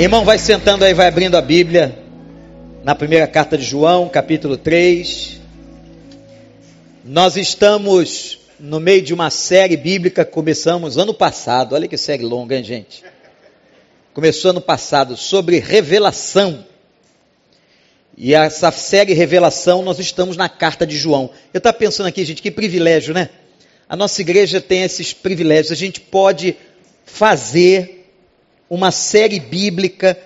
Irmão, vai sentando aí, vai abrindo a Bíblia na primeira carta de João, capítulo 3. Nós estamos no meio de uma série bíblica começamos ano passado. Olha que série longa, hein, gente? Começou ano passado sobre revelação. E essa série Revelação, nós estamos na carta de João. Eu estava pensando aqui, gente, que privilégio, né? A nossa igreja tem esses privilégios. A gente pode fazer uma série bíblica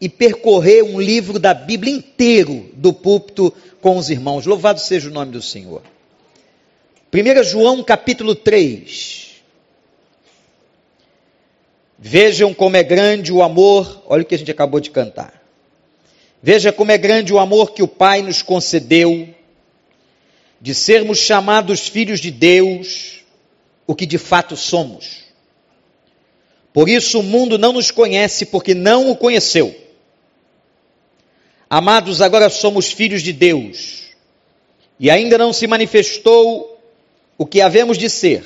e percorrer um livro da Bíblia inteiro do púlpito com os irmãos. Louvado seja o nome do Senhor. 1 João capítulo 3. Vejam como é grande o amor, olha o que a gente acabou de cantar. Veja como é grande o amor que o Pai nos concedeu, de sermos chamados filhos de Deus, o que de fato somos. Por isso o mundo não nos conhece porque não o conheceu. Amados, agora somos filhos de Deus e ainda não se manifestou o que havemos de ser,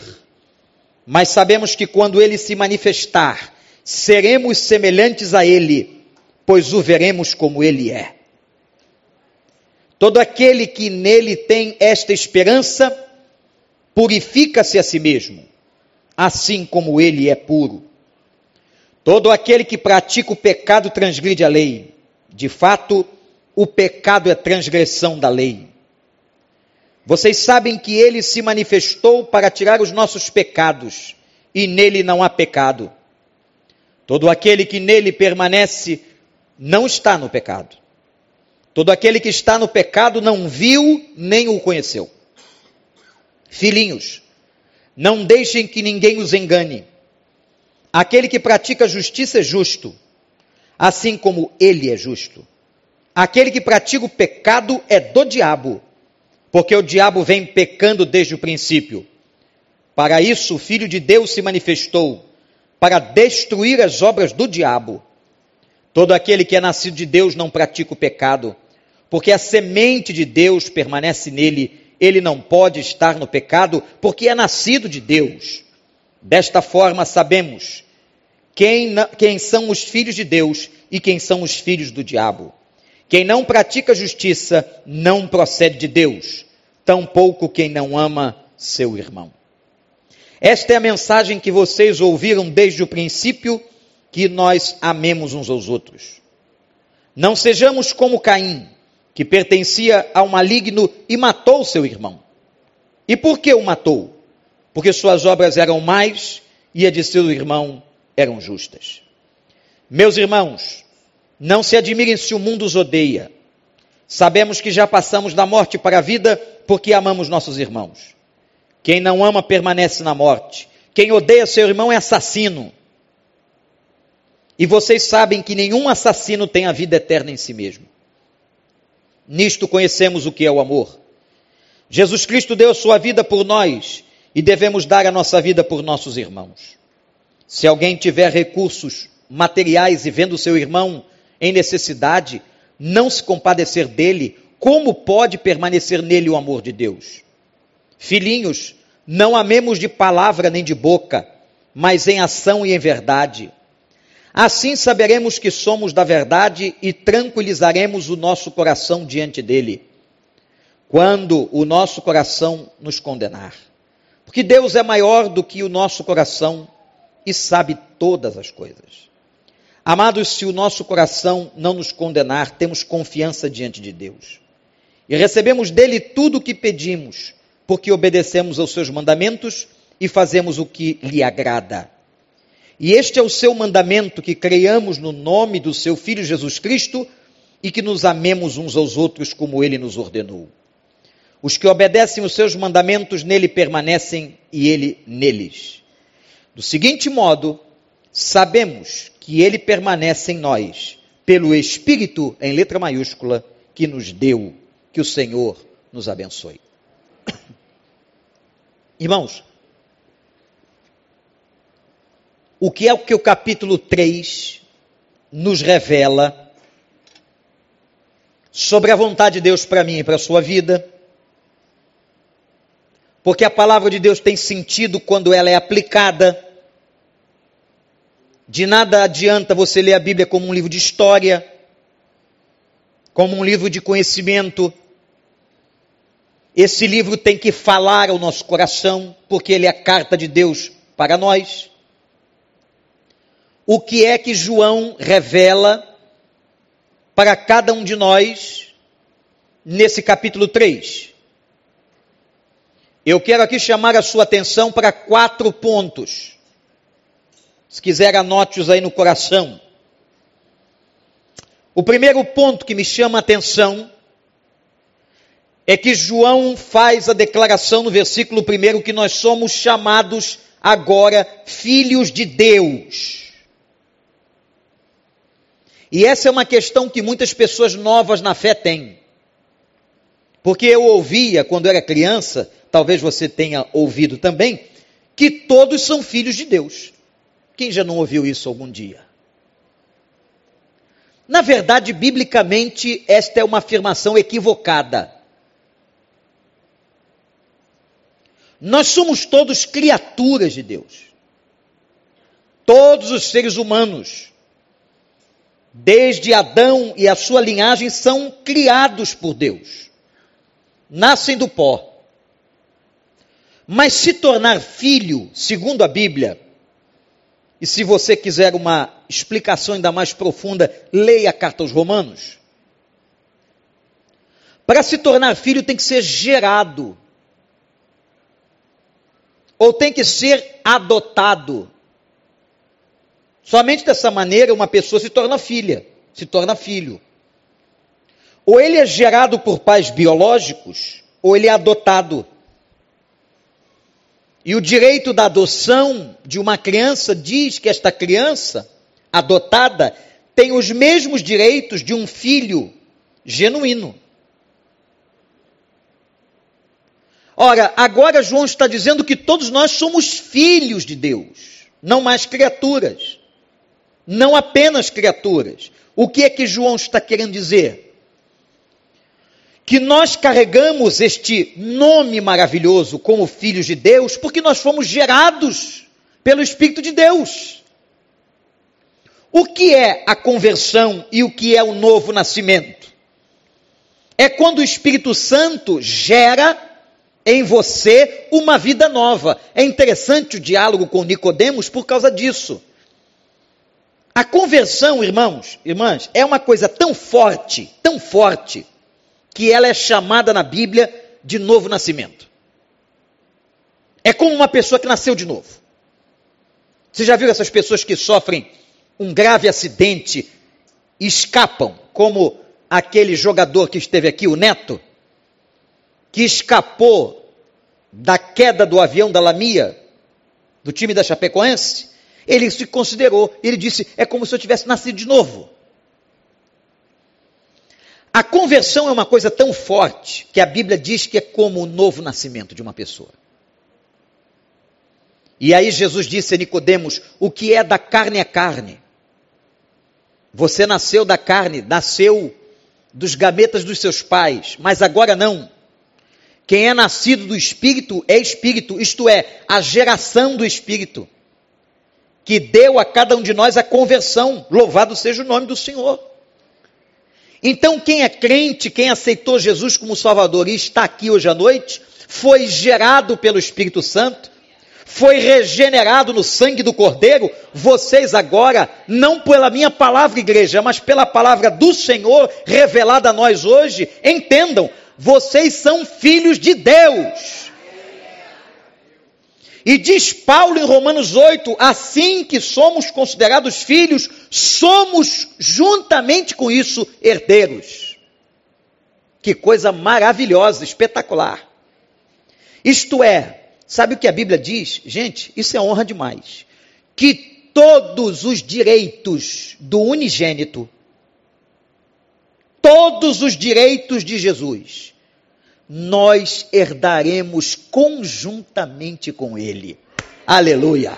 mas sabemos que quando ele se manifestar, seremos semelhantes a ele, pois o veremos como ele é. Todo aquele que nele tem esta esperança, purifica-se a si mesmo, assim como ele é puro. Todo aquele que pratica o pecado transgride a lei. De fato, o pecado é transgressão da lei. Vocês sabem que ele se manifestou para tirar os nossos pecados, e nele não há pecado. Todo aquele que nele permanece não está no pecado. Todo aquele que está no pecado não viu nem o conheceu. Filhinhos, não deixem que ninguém os engane. Aquele que pratica justiça é justo, assim como ele é justo. Aquele que pratica o pecado é do diabo, porque o diabo vem pecando desde o princípio. Para isso, o Filho de Deus se manifestou, para destruir as obras do diabo. Todo aquele que é nascido de Deus não pratica o pecado, porque a semente de Deus permanece nele. Ele não pode estar no pecado, porque é nascido de Deus. Desta forma, sabemos quem, quem são os filhos de Deus e quem são os filhos do diabo. Quem não pratica justiça não procede de Deus, tampouco quem não ama seu irmão. Esta é a mensagem que vocês ouviram desde o princípio, que nós amemos uns aos outros. Não sejamos como Caim, que pertencia ao maligno e matou seu irmão. E por que o matou? Porque suas obras eram mais e a de seu irmão eram justas. Meus irmãos, não se admirem se o mundo os odeia. Sabemos que já passamos da morte para a vida porque amamos nossos irmãos. Quem não ama permanece na morte. Quem odeia seu irmão é assassino. E vocês sabem que nenhum assassino tem a vida eterna em si mesmo. Nisto conhecemos o que é o amor. Jesus Cristo deu sua vida por nós e devemos dar a nossa vida por nossos irmãos. Se alguém tiver recursos materiais e vendo seu irmão em necessidade, não se compadecer dele, como pode permanecer nele o amor de Deus? Filhinhos, não amemos de palavra nem de boca, mas em ação e em verdade. Assim saberemos que somos da verdade e tranquilizaremos o nosso coração diante dele, quando o nosso coração nos condenar. Porque Deus é maior do que o nosso coração e sabe todas as coisas. Amados, se o nosso coração não nos condenar, temos confiança diante de Deus. E recebemos dele tudo o que pedimos, porque obedecemos aos seus mandamentos e fazemos o que lhe agrada. E este é o seu mandamento: que creiamos no nome do seu Filho Jesus Cristo e que nos amemos uns aos outros como ele nos ordenou. Os que obedecem os seus mandamentos nele permanecem e ele neles. Do seguinte modo, sabemos que ele permanece em nós, pelo Espírito, em letra maiúscula, que nos deu. Que o Senhor nos abençoe. Irmãos, o que é o que o capítulo 3 nos revela sobre a vontade de Deus para mim e para a sua vida? Porque a palavra de Deus tem sentido quando ela é aplicada De nada adianta você ler a Bíblia como um livro de história, como um livro de conhecimento. Esse livro tem que falar ao nosso coração, porque ele é a carta de Deus para nós. O que é que João revela para cada um de nós nesse capítulo 3? Eu quero aqui chamar a sua atenção para quatro pontos. Se quiser, anote-os aí no coração. O primeiro ponto que me chama a atenção é que João faz a declaração no versículo primeiro que nós somos chamados agora filhos de Deus. E essa é uma questão que muitas pessoas novas na fé têm. Porque eu ouvia quando era criança, talvez você tenha ouvido também, que todos são filhos de Deus. Quem já não ouviu isso algum dia? Na verdade, biblicamente, esta é uma afirmação equivocada. Nós somos todos criaturas de Deus. Todos os seres humanos, desde Adão e a sua linhagem, são criados por Deus. Nascem do pó. Mas se tornar filho, segundo a Bíblia, e se você quiser uma explicação ainda mais profunda, leia a carta aos Romanos. Para se tornar filho tem que ser gerado. Ou tem que ser adotado. Somente dessa maneira uma pessoa se torna filha, se torna filho. Ou ele é gerado por pais biológicos, ou ele é adotado. E o direito da adoção de uma criança diz que esta criança adotada tem os mesmos direitos de um filho genuíno. Ora, agora João está dizendo que todos nós somos filhos de Deus, não mais criaturas. Não apenas criaturas. O que é que João está querendo dizer? Que nós carregamos este nome maravilhoso como filhos de Deus, porque nós fomos gerados pelo Espírito de Deus. O que é a conversão e o que é o novo nascimento? É quando o Espírito Santo gera em você uma vida nova. É interessante o diálogo com Nicodemos por causa disso. A conversão, irmãos, irmãs, é uma coisa tão forte, tão forte, que ela é chamada na Bíblia de novo nascimento. É como uma pessoa que nasceu de novo. Você já viu essas pessoas que sofrem um grave acidente e escapam, como aquele jogador que esteve aqui, o Neto, que escapou da queda do avião da Lamia, do time da Chapecoense? Ele se considerou, ele disse: é como se eu tivesse nascido de novo. A conversão é uma coisa tão forte que a Bíblia diz que é como o novo nascimento de uma pessoa. E aí Jesus disse a Nicodemos: o que é da carne é carne. Você nasceu da carne, nasceu dos gametas dos seus pais, mas agora não. Quem é nascido do Espírito é Espírito, isto é, a geração do Espírito, que deu a cada um de nós a conversão. Louvado seja o nome do Senhor. Então, quem é crente, quem aceitou Jesus como Salvador e está aqui hoje à noite, foi gerado pelo Espírito Santo, foi regenerado no sangue do Cordeiro. Vocês agora, não pela minha palavra, igreja, mas pela palavra do Senhor revelada a nós hoje, entendam, vocês são filhos de Deus. E diz Paulo em Romanos 8: assim que somos considerados filhos, somos juntamente com isso herdeiros. Que coisa maravilhosa, espetacular. Isto é, sabe o que a Bíblia diz? Gente, isso é honra demais. Que todos os direitos do unigênito, todos os direitos de Jesus, nós herdaremos conjuntamente com Ele. Aleluia!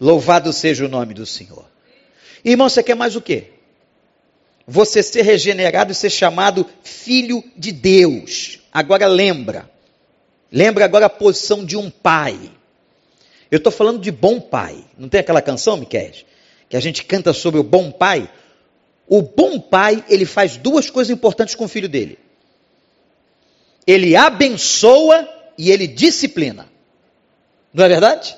Louvado seja o nome do Senhor. Irmão, você quer mais o quê? Você ser regenerado e ser chamado filho de Deus. Agora lembra. Lembra agora a posição de um pai. Eu estou falando de bom pai. Não tem aquela canção, Miquel? Que a gente canta sobre o bom pai? O bom pai, ele faz duas coisas importantes com o filho dele. Ele abençoa e ele disciplina. Não é verdade?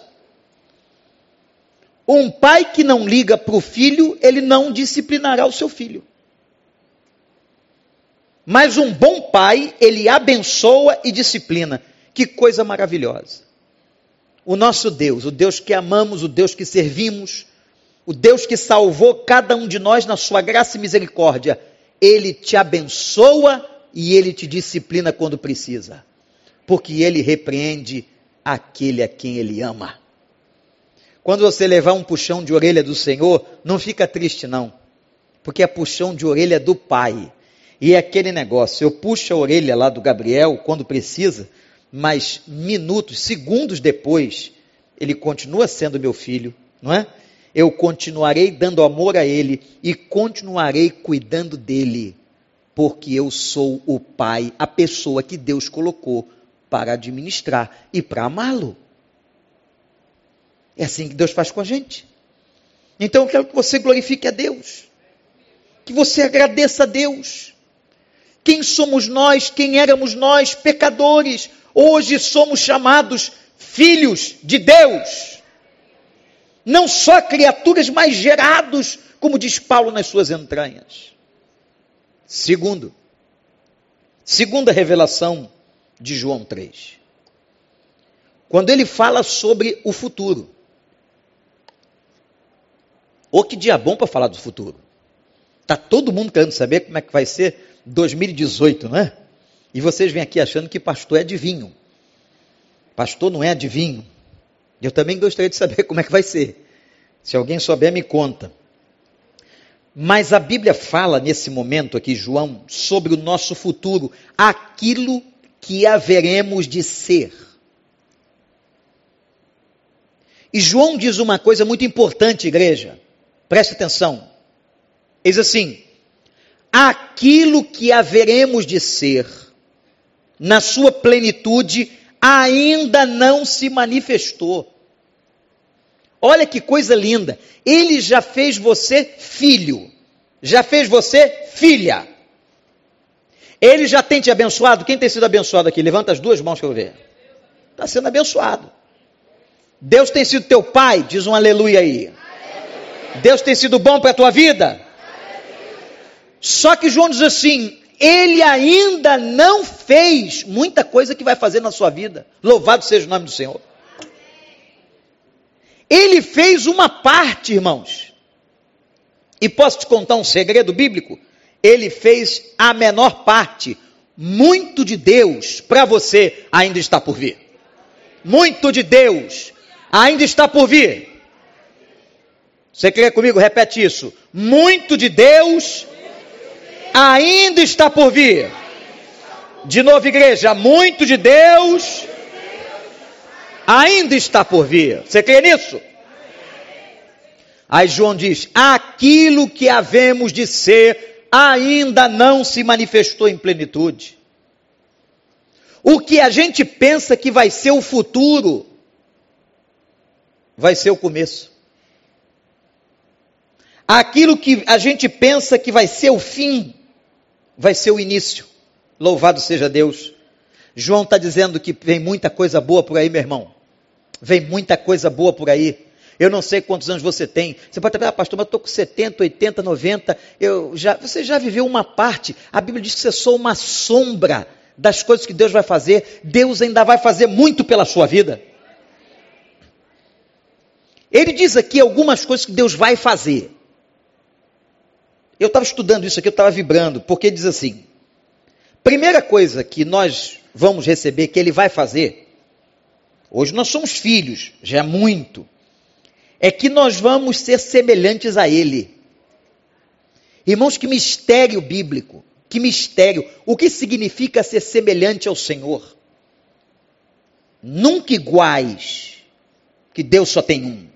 Um pai que não liga para o filho, ele não disciplinará o seu filho. Mas um bom pai, ele abençoa e disciplina. Que coisa maravilhosa. O nosso Deus, o Deus que amamos, o Deus que servimos, o Deus que salvou cada um de nós na sua graça e misericórdia, ele te abençoa e ele te disciplina quando precisa, porque ele repreende aquele a quem ele ama. Quando você levar um puxão de orelha do Senhor, não fica triste não, porque é puxão de orelha do Pai. E é aquele negócio, eu puxo a orelha lá do Gabriel quando precisa, mas minutos, segundos depois, ele continua sendo meu filho, não é? Eu continuarei dando amor a ele e continuarei cuidando dele, porque eu sou o pai, a pessoa que Deus colocou para administrar e para amá-lo. É assim que Deus faz com a gente. Então eu quero que você glorifique a Deus, que você agradeça a Deus. Quem somos nós? Quem éramos nós, pecadores? Hoje somos chamados filhos de Deus. Não só criaturas, mas gerados, como diz Paulo nas suas entranhas. Segundo, segunda revelação de João 3. Quando ele fala sobre o futuro. Ou que dia bom para falar do futuro. Está todo mundo querendo saber como é que vai ser 2018, não é? E vocês vêm aqui achando que pastor é adivinho. Pastor não é adivinho. Eu também gostaria de saber como é que vai ser. Se alguém souber, me conta. Mas a Bíblia fala nesse momento aqui, João, sobre o nosso futuro, aquilo que haveremos de ser. E João diz uma coisa muito importante, igreja. Preste atenção. Diz assim: aquilo que haveremos de ser, na sua plenitude, ainda não se manifestou. Olha que coisa linda. Ele já fez você filho, já fez você filha. Ele já tem te abençoado. Quem tem sido abençoado aqui? Levanta as duas mãos que eu ver. Está sendo abençoado. Deus tem sido teu pai, diz um aleluia aí. Deus tem sido bom para a tua vida. Só que João diz assim: ele ainda não fez muita coisa que vai fazer na sua vida. Louvado seja o nome do Senhor. Ele fez uma parte, irmãos. E posso te contar um segredo bíblico? Ele fez a menor parte. Muito de Deus para você ainda está por vir. Muito de Deus ainda está por vir. Você quer comigo? Repete isso. Muito de Deus ainda está por vir. De novo, igreja, muito de Deus ainda está por vir. Você crê nisso? Aí João diz: aquilo que havemos de ser ainda não se manifestou em plenitude. O que a gente pensa que vai ser o futuro, vai ser o começo. Aquilo que a gente pensa que vai ser o fim, vai ser o início. Louvado seja Deus. João está dizendo que vem muita coisa boa por aí, meu irmão. Vem muita coisa boa por aí. Eu não sei quantos anos você tem. Você pode falar, ah, pastor, mas eu estou com 70, 80, 90. Eu já, você já viveu uma parte. A Bíblia diz que você sou uma sombra das coisas que Deus vai fazer. Deus ainda vai fazer muito pela sua vida. Ele diz aqui algumas coisas que Deus vai fazer. Eu estava estudando isso aqui, eu estava vibrando, porque diz assim: primeira coisa que nós vamos receber, que Ele vai fazer, hoje nós somos filhos, já é muito, é que nós vamos ser semelhantes a Ele. Irmãos, que mistério bíblico, que mistério. O que significa ser semelhante ao Senhor? Nunca iguais, que Deus só tem um.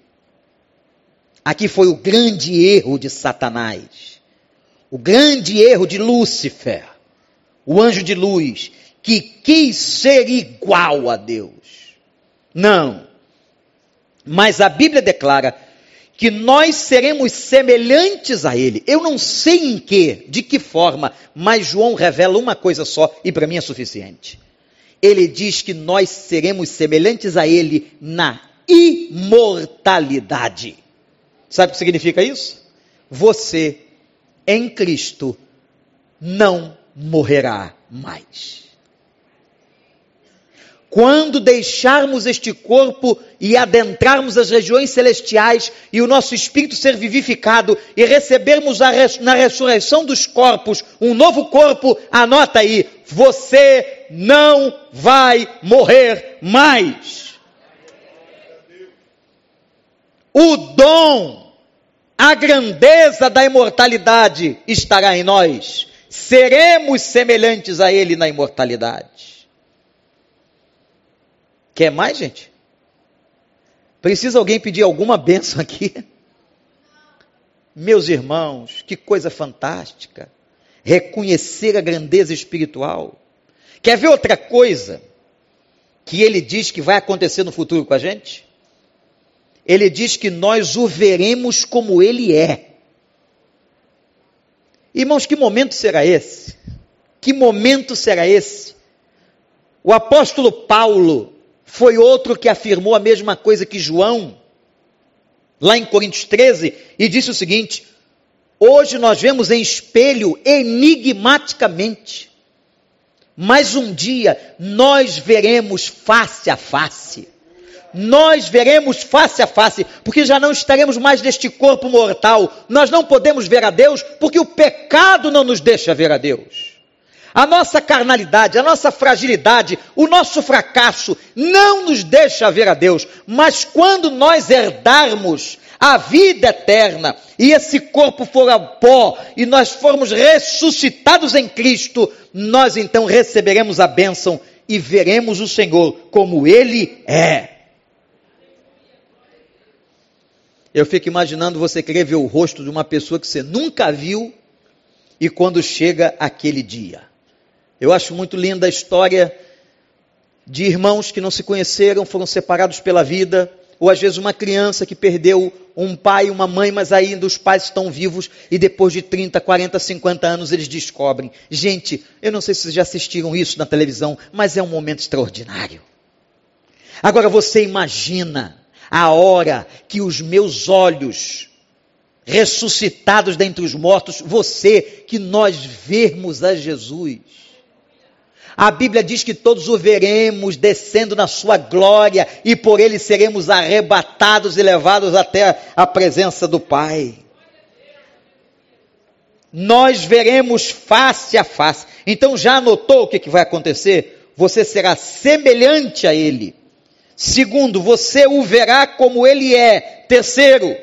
Aqui foi o grande erro de Satanás o grande erro de Lúcifer, o anjo de luz, que quis ser igual a Deus. Não. Mas a Bíblia declara que nós seremos semelhantes a Ele. Eu não sei em que, de que forma, mas João revela uma coisa só e para mim é suficiente. Ele diz que nós seremos semelhantes a Ele na imortalidade. Sabe o que significa isso? Você, em Cristo, não morrerá mais. Quando deixarmos este corpo e adentrarmos as regiões celestiais e o nosso espírito ser vivificado e recebermos res, na ressurreição dos corpos um novo corpo, anota aí, você não vai morrer mais. O dom, a grandeza da imortalidade estará em nós. Seremos semelhantes a Ele na imortalidade. Quer mais, gente? Precisa alguém pedir alguma benção aqui? Meus irmãos, que coisa fantástica. Reconhecer a grandeza espiritual. Quer ver outra coisa que ele diz que vai acontecer no futuro com a gente? Ele diz que nós o veremos como ele é. Irmãos, que momento será esse? Que momento será esse? O apóstolo Paulo, foi outro que afirmou a mesma coisa que João, lá em Coríntios 13, e disse o seguinte: Hoje nós vemos em espelho enigmaticamente, mas um dia nós veremos face a face. Nós veremos face a face, porque já não estaremos mais neste corpo mortal. Nós não podemos ver a Deus, porque o pecado não nos deixa ver a Deus. A nossa carnalidade, a nossa fragilidade, o nosso fracasso não nos deixa ver a Deus, mas quando nós herdarmos a vida eterna e esse corpo for ao pó e nós formos ressuscitados em Cristo, nós então receberemos a bênção e veremos o Senhor como Ele é. Eu fico imaginando você querer ver o rosto de uma pessoa que você nunca viu e quando chega aquele dia. Eu acho muito linda a história de irmãos que não se conheceram, foram separados pela vida, ou às vezes uma criança que perdeu um pai e uma mãe, mas ainda os pais estão vivos e depois de 30, 40, 50 anos eles descobrem. Gente, eu não sei se vocês já assistiram isso na televisão, mas é um momento extraordinário. Agora você imagina a hora que os meus olhos ressuscitados dentre os mortos, você, que nós vermos a Jesus a Bíblia diz que todos o veremos descendo na sua glória e por ele seremos arrebatados e levados até a presença do Pai. Nós veremos face a face. Então já anotou o que, que vai acontecer? Você será semelhante a ele. Segundo, você o verá como ele é. Terceiro,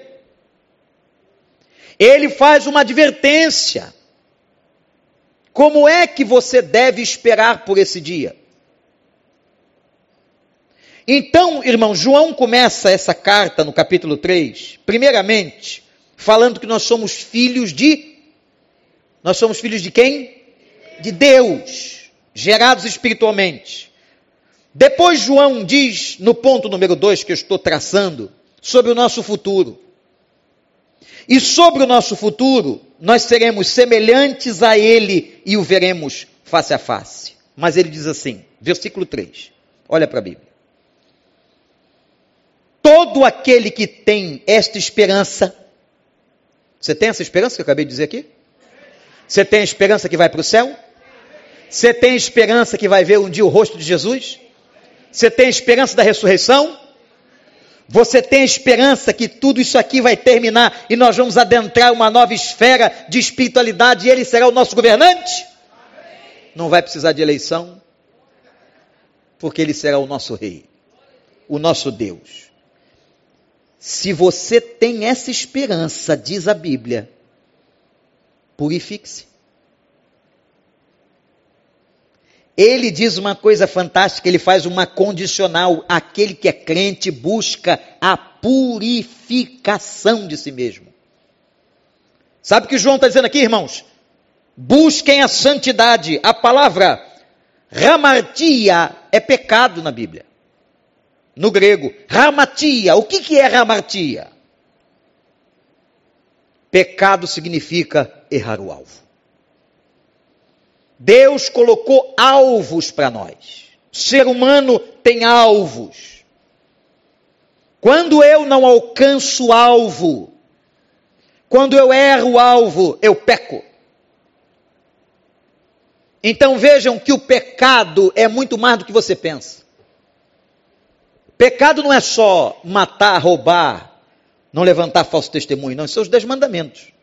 ele faz uma advertência. Como é que você deve esperar por esse dia? Então, irmão, João começa essa carta no capítulo 3, primeiramente, falando que nós somos filhos de. Nós somos filhos de quem? De Deus, gerados espiritualmente. Depois, João diz, no ponto número 2 que eu estou traçando, sobre o nosso futuro. E sobre o nosso futuro, nós seremos semelhantes a Ele e o veremos face a face. Mas ele diz assim, versículo 3, olha para a Bíblia. Todo aquele que tem esta esperança, você tem essa esperança que eu acabei de dizer aqui? Você tem a esperança que vai para o céu? Você tem a esperança que vai ver um dia o rosto de Jesus? Você tem a esperança da ressurreição? Você tem esperança que tudo isso aqui vai terminar e nós vamos adentrar uma nova esfera de espiritualidade e Ele será o nosso governante? Não vai precisar de eleição, porque Ele será o nosso Rei, o nosso Deus. Se você tem essa esperança, diz a Bíblia, purifique-se. Ele diz uma coisa fantástica, ele faz uma condicional. Aquele que é crente busca a purificação de si mesmo. Sabe o que João está dizendo aqui, irmãos? Busquem a santidade. A palavra ramartia é pecado na Bíblia. no grego. Ramatia. O que, que é ramatia? Pecado significa errar o alvo. Deus colocou alvos para nós. O ser humano tem alvos. Quando eu não alcanço o alvo, quando eu erro o alvo, eu peco. Então vejam que o pecado é muito mais do que você pensa. Pecado não é só matar, roubar, não levantar falso testemunho, não, são os dez mandamentos.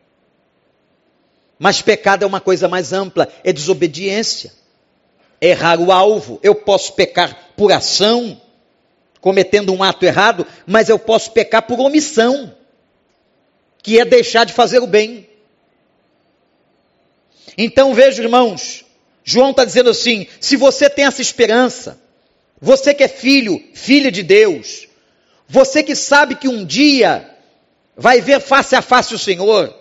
Mas pecado é uma coisa mais ampla, é desobediência, é errar o alvo. Eu posso pecar por ação, cometendo um ato errado, mas eu posso pecar por omissão, que é deixar de fazer o bem. Então veja, irmãos, João está dizendo assim: se você tem essa esperança, você que é filho, filha de Deus, você que sabe que um dia vai ver face a face o Senhor,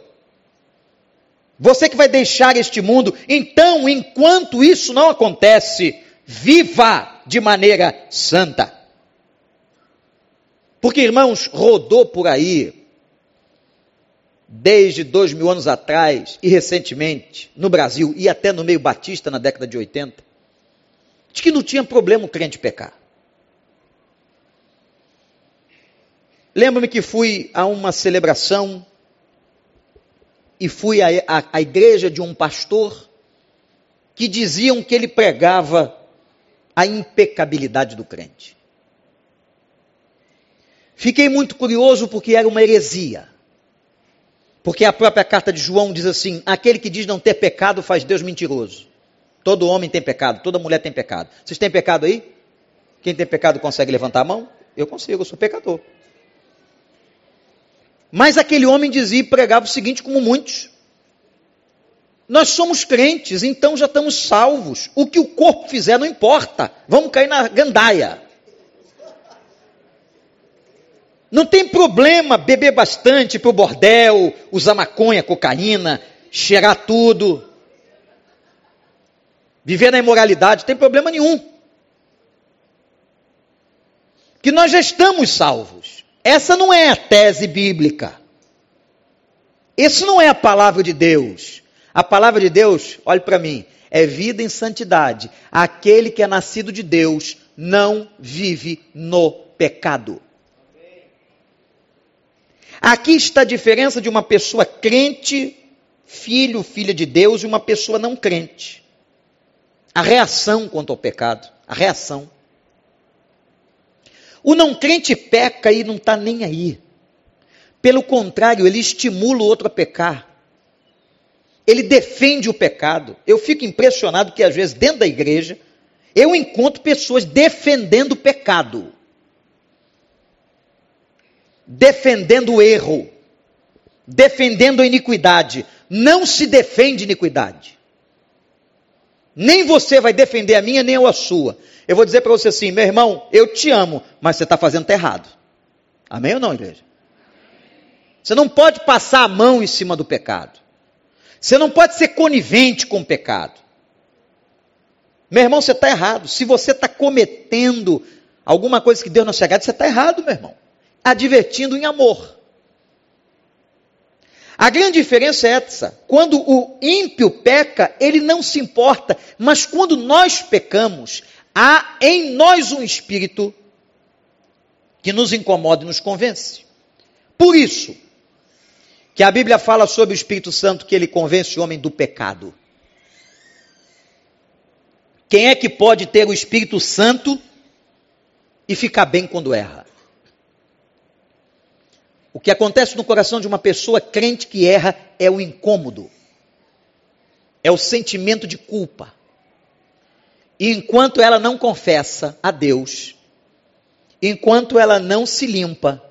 você que vai deixar este mundo, então, enquanto isso não acontece, viva de maneira santa. Porque, irmãos, rodou por aí desde dois mil anos atrás e recentemente no Brasil e até no meio batista na década de 80, de que não tinha problema o crente pecar. Lembro-me que fui a uma celebração e fui à, igreja de um pastor que diziam que ele pregava a impecabilidade do crente. Fiquei muito curioso porque era uma heresia. Porque a própria carta de João diz assim: aquele que diz não ter pecado faz Deus mentiroso. Todo homem tem pecado, toda mulher tem pecado. Vocês têm pecado aí? Quem tem pecado consegue levantar a mão? Eu consigo, eu sou pecador. Mas aquele homem dizia e pregava o seguinte, como muitos: nós somos crentes, então já estamos salvos. O que o corpo fizer não importa. Vamos cair na gandaia. Não tem problema beber bastante para o bordel, usar maconha, cocaína, cheirar tudo. Viver na imoralidade, tem problema nenhum. Que nós já estamos salvos. Essa não é a tese bíblica. Isso não é a palavra de Deus. A palavra de Deus, olhe para mim, é vida em santidade. Aquele que é nascido de Deus não vive no pecado. Aqui está a diferença de uma pessoa crente, filho, filha de Deus, e uma pessoa não crente. A reação quanto ao pecado, a reação. O não crente peca e não está nem aí. Pelo contrário, ele estimula o outro a pecar. Ele defende o pecado. Eu fico impressionado que, às vezes, dentro da igreja, eu encontro pessoas defendendo o pecado defendendo o erro, defendendo a iniquidade. Não se defende iniquidade. Nem você vai defender a minha, nem eu a sua. Eu vou dizer para você assim, meu irmão, eu te amo, mas você está fazendo errado. Amém ou não, igreja? Você não pode passar a mão em cima do pecado. Você não pode ser conivente com o pecado. Meu irmão, você está errado. Se você está cometendo alguma coisa que Deus não se você está errado, meu irmão advertindo em amor. A grande diferença é essa: quando o ímpio peca, ele não se importa, mas quando nós pecamos, há em nós um espírito que nos incomoda e nos convence. Por isso, que a Bíblia fala sobre o Espírito Santo que ele convence o homem do pecado. Quem é que pode ter o Espírito Santo e ficar bem quando erra? O que acontece no coração de uma pessoa crente que erra é o incômodo, é o sentimento de culpa. E enquanto ela não confessa a Deus, enquanto ela não se limpa,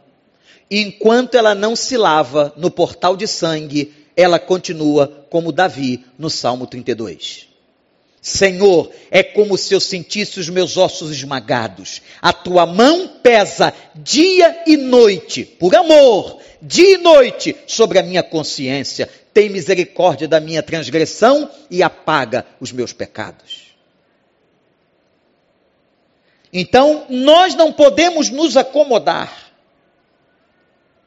enquanto ela não se lava no portal de sangue, ela continua como Davi no Salmo 32. Senhor, é como se eu sentisse os meus ossos esmagados. A tua mão pesa dia e noite, por amor, dia e noite, sobre a minha consciência. Tem misericórdia da minha transgressão e apaga os meus pecados. Então, nós não podemos nos acomodar,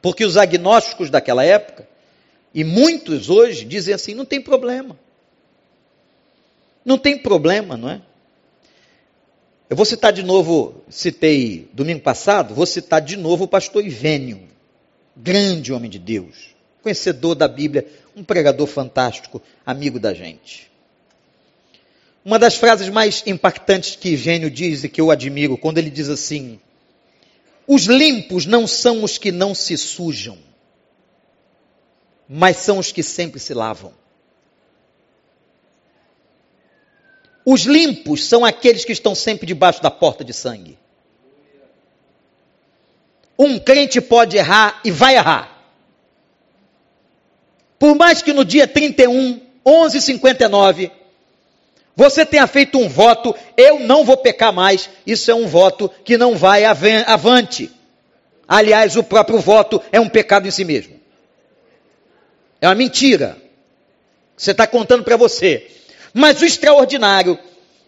porque os agnósticos daquela época, e muitos hoje, dizem assim: não tem problema. Não tem problema, não é? Eu vou citar de novo, citei domingo passado, vou citar de novo o pastor Ivênio, grande homem de Deus, conhecedor da Bíblia, um pregador fantástico, amigo da gente. Uma das frases mais impactantes que Ivênio diz e que eu admiro, quando ele diz assim: Os limpos não são os que não se sujam, mas são os que sempre se lavam. Os limpos são aqueles que estão sempre debaixo da porta de sangue. Um crente pode errar e vai errar. Por mais que no dia 31, 11:59, você tenha feito um voto, eu não vou pecar mais. Isso é um voto que não vai avante. Aliás, o próprio voto é um pecado em si mesmo. É uma mentira. Você está contando para você. Mas o extraordinário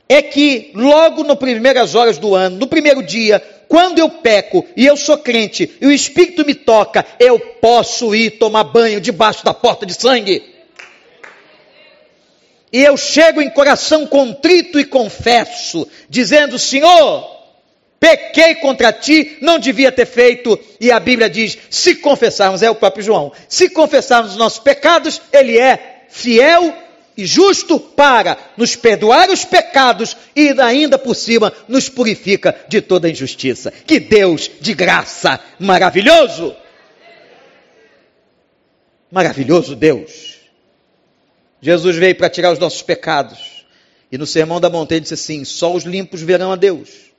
é que logo nas primeiras horas do ano, no primeiro dia, quando eu peco e eu sou crente e o Espírito me toca, eu posso ir tomar banho debaixo da porta de sangue. E eu chego em coração contrito e confesso, dizendo: Senhor, pequei contra ti, não devia ter feito. E a Bíblia diz: se confessarmos, é o próprio João, se confessarmos os nossos pecados, Ele é fiel justo para nos perdoar os pecados e ainda por cima nos purifica de toda injustiça. Que Deus de graça maravilhoso! Maravilhoso Deus. Jesus veio para tirar os nossos pecados. E no Sermão da Montanha disse assim: só os limpos verão a Deus.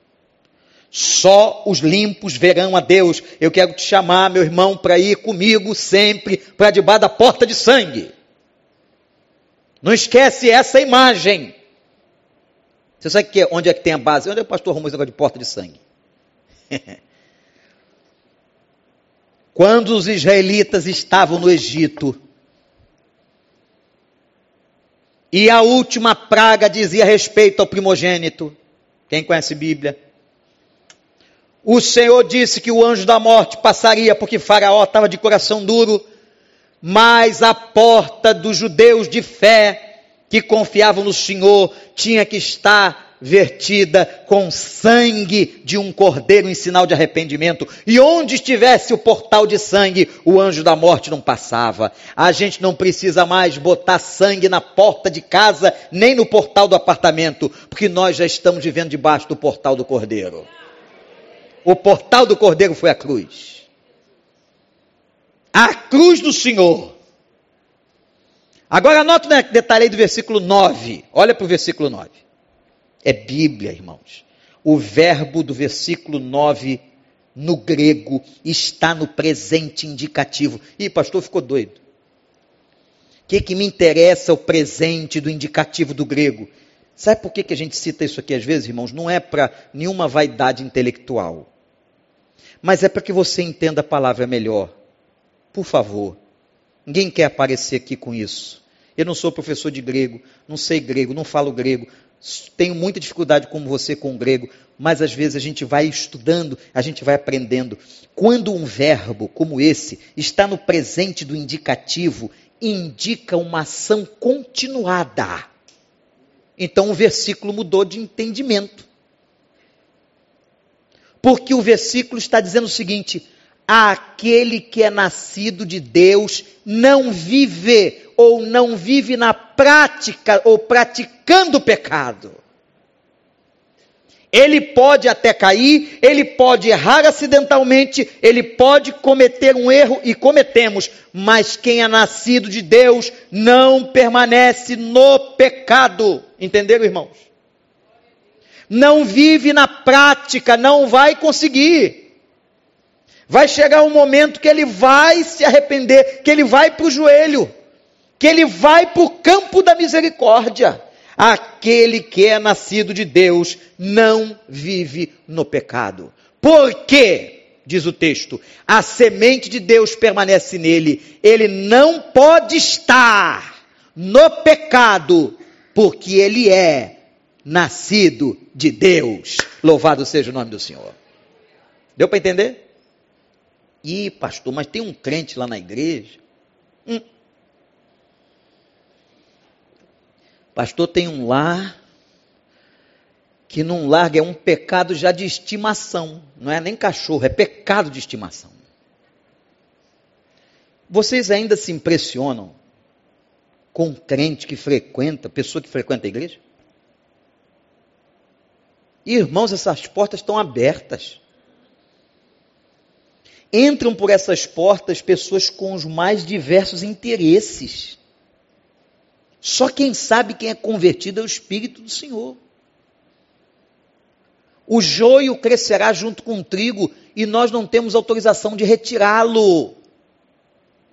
Só os limpos verão a Deus. Eu quero te chamar, meu irmão, para ir comigo sempre para debaixo da porta de sangue. Não esquece essa imagem. Você sabe que, onde é que tem a base? Onde é que o pastor arrumou esse negócio de porta de sangue? Quando os israelitas estavam no Egito, e a última praga dizia respeito ao primogênito. Quem conhece Bíblia? O Senhor disse que o anjo da morte passaria porque Faraó estava de coração duro mas a porta dos judeus de fé que confiavam no Senhor tinha que estar vertida com sangue de um cordeiro em sinal de arrependimento. E onde estivesse o portal de sangue, o anjo da morte não passava. A gente não precisa mais botar sangue na porta de casa, nem no portal do apartamento, porque nós já estamos vivendo debaixo do portal do cordeiro. O portal do cordeiro foi a cruz a cruz do Senhor. Agora anota o detalhe aí do versículo 9. Olha para o versículo 9. É Bíblia, irmãos. O verbo do versículo 9 no grego está no presente indicativo. Ih, pastor, ficou doido. O que, que me interessa o presente do indicativo do grego? Sabe por que, que a gente cita isso aqui às vezes, irmãos? Não é para nenhuma vaidade intelectual, mas é para que você entenda a palavra melhor. Por favor, ninguém quer aparecer aqui com isso. Eu não sou professor de grego, não sei grego, não falo grego, tenho muita dificuldade como você com grego, mas às vezes a gente vai estudando, a gente vai aprendendo. Quando um verbo como esse está no presente do indicativo, indica uma ação continuada. Então o versículo mudou de entendimento. Porque o versículo está dizendo o seguinte: aquele que é nascido de Deus não vive ou não vive na prática ou praticando o pecado. Ele pode até cair, ele pode errar acidentalmente, ele pode cometer um erro e cometemos, mas quem é nascido de Deus não permanece no pecado. Entenderam, irmãos? Não vive na prática, não vai conseguir. Vai chegar um momento que ele vai se arrepender, que ele vai para o joelho, que ele vai para o campo da misericórdia. Aquele que é nascido de Deus não vive no pecado. Por quê? Diz o texto, a semente de Deus permanece nele, ele não pode estar no pecado, porque ele é nascido de Deus. Louvado seja o nome do Senhor. Deu para entender? Ih, pastor, mas tem um crente lá na igreja. Hum. Pastor, tem um lar que não larga é um pecado já de estimação. Não é nem cachorro, é pecado de estimação. Vocês ainda se impressionam com crente que frequenta, pessoa que frequenta a igreja? Irmãos, essas portas estão abertas. Entram por essas portas pessoas com os mais diversos interesses. Só quem sabe quem é convertido é o Espírito do Senhor. O joio crescerá junto com o trigo e nós não temos autorização de retirá-lo.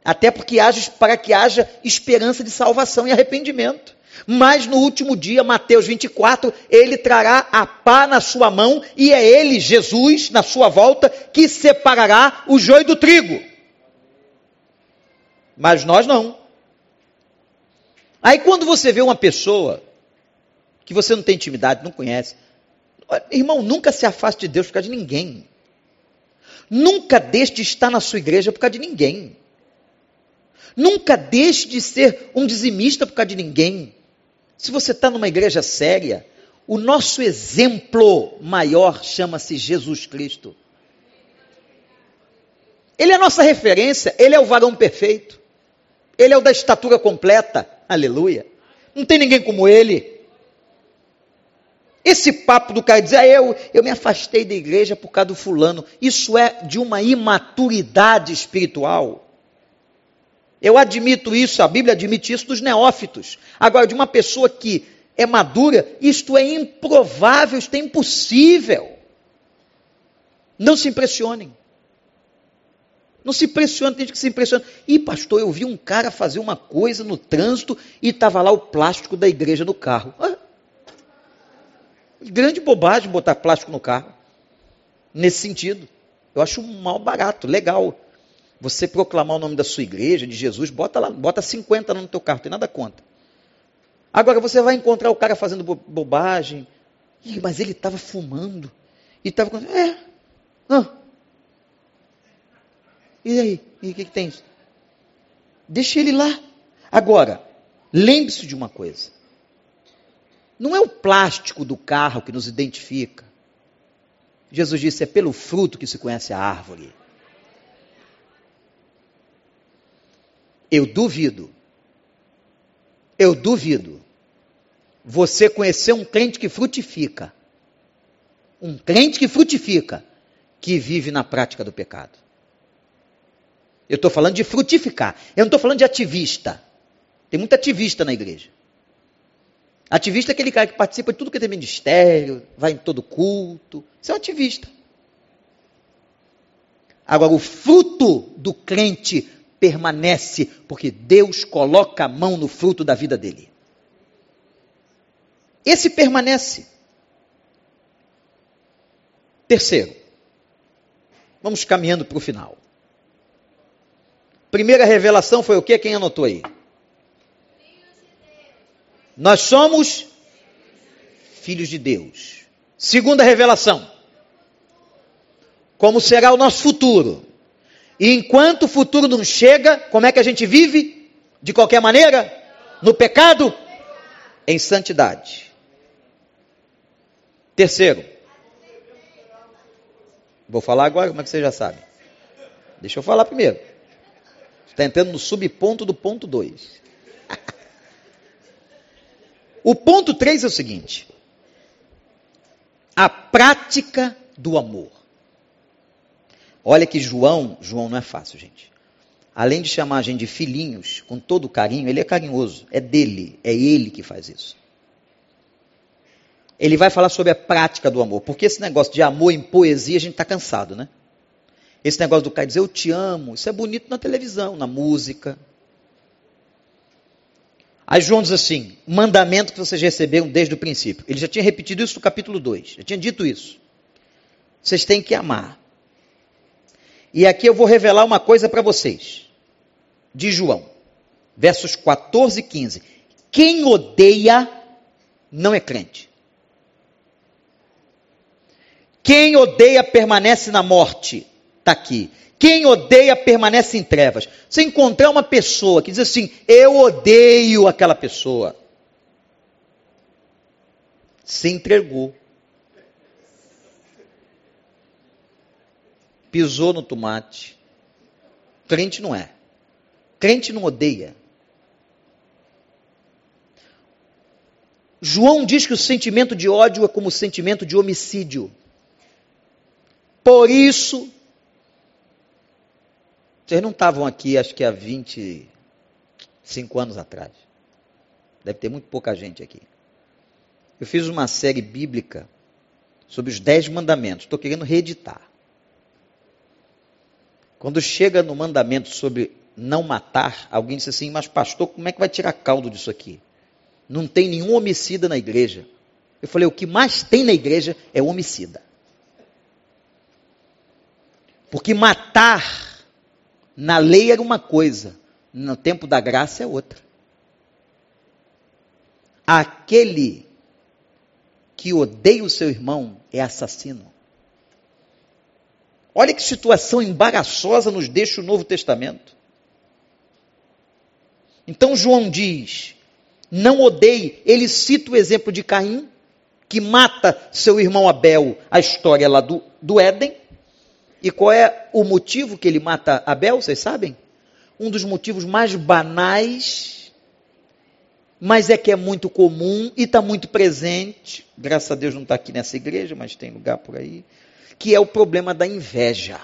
Até porque haja, para que haja esperança de salvação e arrependimento. Mas no último dia, Mateus 24, ele trará a pá na sua mão e é ele, Jesus, na sua volta, que separará o joio do trigo. Mas nós não. Aí quando você vê uma pessoa que você não tem intimidade, não conhece, irmão, nunca se afaste de Deus por causa de ninguém. Nunca deixe de estar na sua igreja por causa de ninguém. Nunca deixe de ser um dizimista por causa de ninguém. Se você está numa igreja séria, o nosso exemplo maior chama-se Jesus Cristo. Ele é a nossa referência, ele é o varão perfeito. Ele é o da estatura completa. Aleluia. Não tem ninguém como ele. Esse papo do cara dizer, ah, eu, eu me afastei da igreja por causa do fulano, isso é de uma imaturidade espiritual. Eu admito isso, a Bíblia admite isso dos neófitos. Agora, de uma pessoa que é madura, isto é improvável, isto é impossível. Não se impressionem. Não se impressione, tem gente que se impressiona. Ih, pastor, eu vi um cara fazer uma coisa no trânsito e estava lá o plástico da igreja no carro. Ah, grande bobagem botar plástico no carro. Nesse sentido. Eu acho mal barato, legal. Você proclamar o nome da sua igreja, de Jesus, bota lá, bota 50 lá no teu carro, tem nada contra. Agora você vai encontrar o cara fazendo bo bobagem. Ih, mas ele estava fumando. E estava. É. Ah. E aí? E o que, que tem? Deixa ele lá. Agora, lembre-se de uma coisa. Não é o plástico do carro que nos identifica. Jesus disse: é pelo fruto que se conhece a árvore. Eu duvido. Eu duvido. Você conhecer um crente que frutifica. Um crente que frutifica, que vive na prática do pecado. Eu estou falando de frutificar. Eu não estou falando de ativista. Tem muito ativista na igreja. Ativista é aquele cara que participa de tudo que tem ministério, vai em todo culto. Isso é um ativista. Agora, o fruto do crente permanece, porque Deus coloca a mão no fruto da vida dele. Esse permanece. Terceiro, vamos caminhando para o final. Primeira revelação foi o que? Quem anotou aí? Nós somos filhos de Deus. Segunda revelação. Como será o nosso futuro? E enquanto o futuro não chega, como é que a gente vive? De qualquer maneira? No pecado? Em santidade. Terceiro. Vou falar agora, como é que você já sabe? Deixa eu falar primeiro. Está entrando no subponto do ponto 2. o ponto 3 é o seguinte: a prática do amor. Olha que João, João não é fácil, gente. Além de chamar a gente de filhinhos, com todo carinho, ele é carinhoso, é dele, é ele que faz isso. Ele vai falar sobre a prática do amor, porque esse negócio de amor em poesia a gente está cansado, né? Esse negócio do cara dizer eu te amo, isso é bonito na televisão, na música. Aí João diz assim: mandamento que vocês receberam desde o princípio. Ele já tinha repetido isso no capítulo 2, já tinha dito isso. Vocês têm que amar. E aqui eu vou revelar uma coisa para vocês. De João, versos 14 e 15. Quem odeia não é crente. Quem odeia permanece na morte. Está aqui. Quem odeia permanece em trevas. Você encontrar uma pessoa que diz assim: Eu odeio aquela pessoa. Se entregou Pisou no tomate. Crente não é. Crente não odeia. João diz que o sentimento de ódio é como o sentimento de homicídio. Por isso, vocês não estavam aqui, acho que há 25 anos atrás. Deve ter muito pouca gente aqui. Eu fiz uma série bíblica sobre os Dez Mandamentos. Estou querendo reeditar. Quando chega no mandamento sobre não matar, alguém disse assim: Mas, pastor, como é que vai tirar caldo disso aqui? Não tem nenhum homicida na igreja. Eu falei: O que mais tem na igreja é homicida. Porque matar na lei era uma coisa, no tempo da graça é outra. Aquele que odeia o seu irmão é assassino. Olha que situação embaraçosa nos deixa o Novo Testamento. Então João diz: não odeie. Ele cita o exemplo de Caim, que mata seu irmão Abel, a história lá do, do Éden. E qual é o motivo que ele mata Abel, vocês sabem? Um dos motivos mais banais, mas é que é muito comum e está muito presente. Graças a Deus não está aqui nessa igreja, mas tem lugar por aí. Que é o problema da inveja.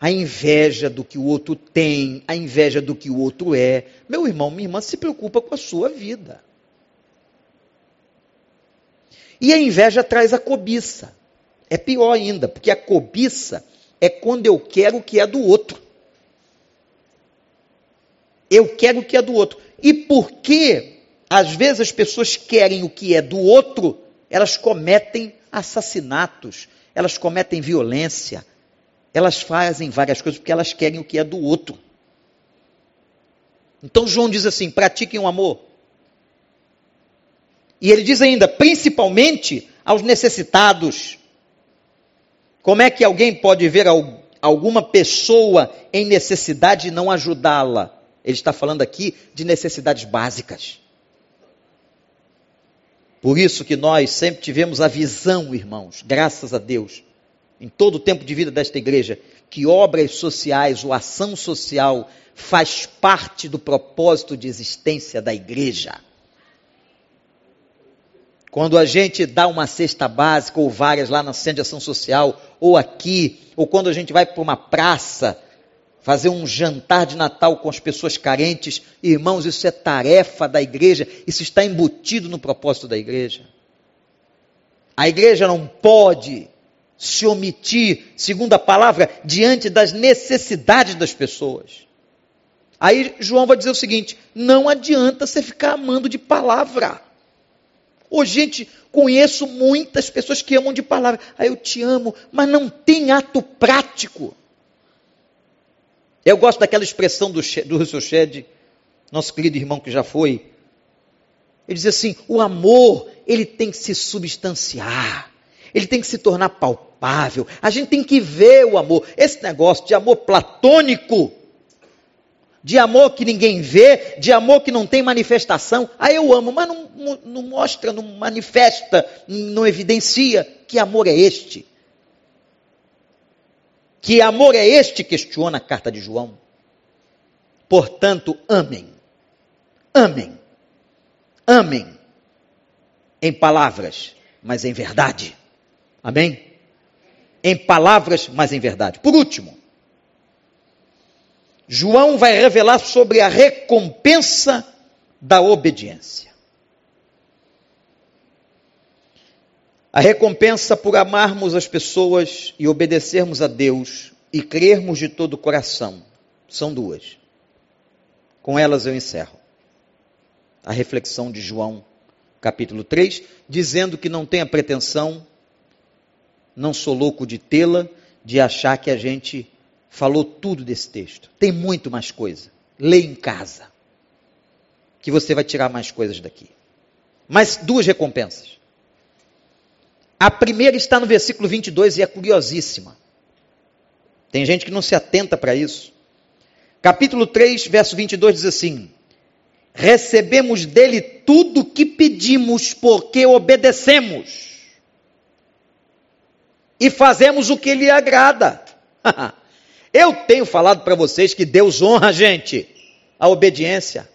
A inveja do que o outro tem, a inveja do que o outro é. Meu irmão, minha irmã, se preocupa com a sua vida. E a inveja traz a cobiça. É pior ainda, porque a cobiça é quando eu quero o que é do outro. Eu quero o que é do outro. E porque às vezes as pessoas querem o que é do outro, elas cometem assassinatos, elas cometem violência, elas fazem várias coisas porque elas querem o que é do outro. Então João diz assim: pratiquem o amor. E ele diz ainda, principalmente aos necessitados, como é que alguém pode ver alguma pessoa em necessidade e não ajudá-la? Ele está falando aqui de necessidades básicas. Por isso que nós sempre tivemos a visão, irmãos, graças a Deus, em todo o tempo de vida desta igreja, que obras sociais ou ação social faz parte do propósito de existência da igreja. Quando a gente dá uma cesta básica ou várias lá na centro de ação social, ou aqui, ou quando a gente vai para uma praça fazer um jantar de Natal com as pessoas carentes, irmãos, isso é tarefa da igreja, isso está embutido no propósito da igreja. A igreja não pode se omitir, segundo a palavra, diante das necessidades das pessoas. Aí João vai dizer o seguinte: não adianta você ficar amando de palavra. Ô, gente, conheço muitas pessoas que amam de palavra. Ah, eu te amo, mas não tem ato prático. Eu gosto daquela expressão do, do Russell Shedd, nosso querido irmão que já foi. Ele diz assim: o amor, ele tem que se substanciar, ele tem que se tornar palpável. A gente tem que ver o amor. Esse negócio de amor platônico, de amor que ninguém vê, de amor que não tem manifestação. Aí eu amo, mas não, não mostra, não manifesta, não evidencia. Que amor é este? Que amor é este? Questiona a carta de João. Portanto, amem. Amem. Amem. Em palavras, mas em verdade. Amém? Em palavras, mas em verdade. Por último, João vai revelar sobre a recompensa da obediência. A recompensa por amarmos as pessoas e obedecermos a Deus e crermos de todo o coração são duas. Com elas eu encerro. A reflexão de João, capítulo 3, dizendo que não tenha pretensão, não sou louco de tê-la, de achar que a gente falou tudo desse texto. Tem muito mais coisa. Lê em casa. Que você vai tirar mais coisas daqui. Mas duas recompensas. A primeira está no versículo 22 e é curiosíssima. Tem gente que não se atenta para isso. Capítulo 3, verso 22 diz assim: Recebemos dele tudo que pedimos, porque obedecemos. E fazemos o que lhe agrada. Eu tenho falado para vocês que Deus honra a gente, a obediência.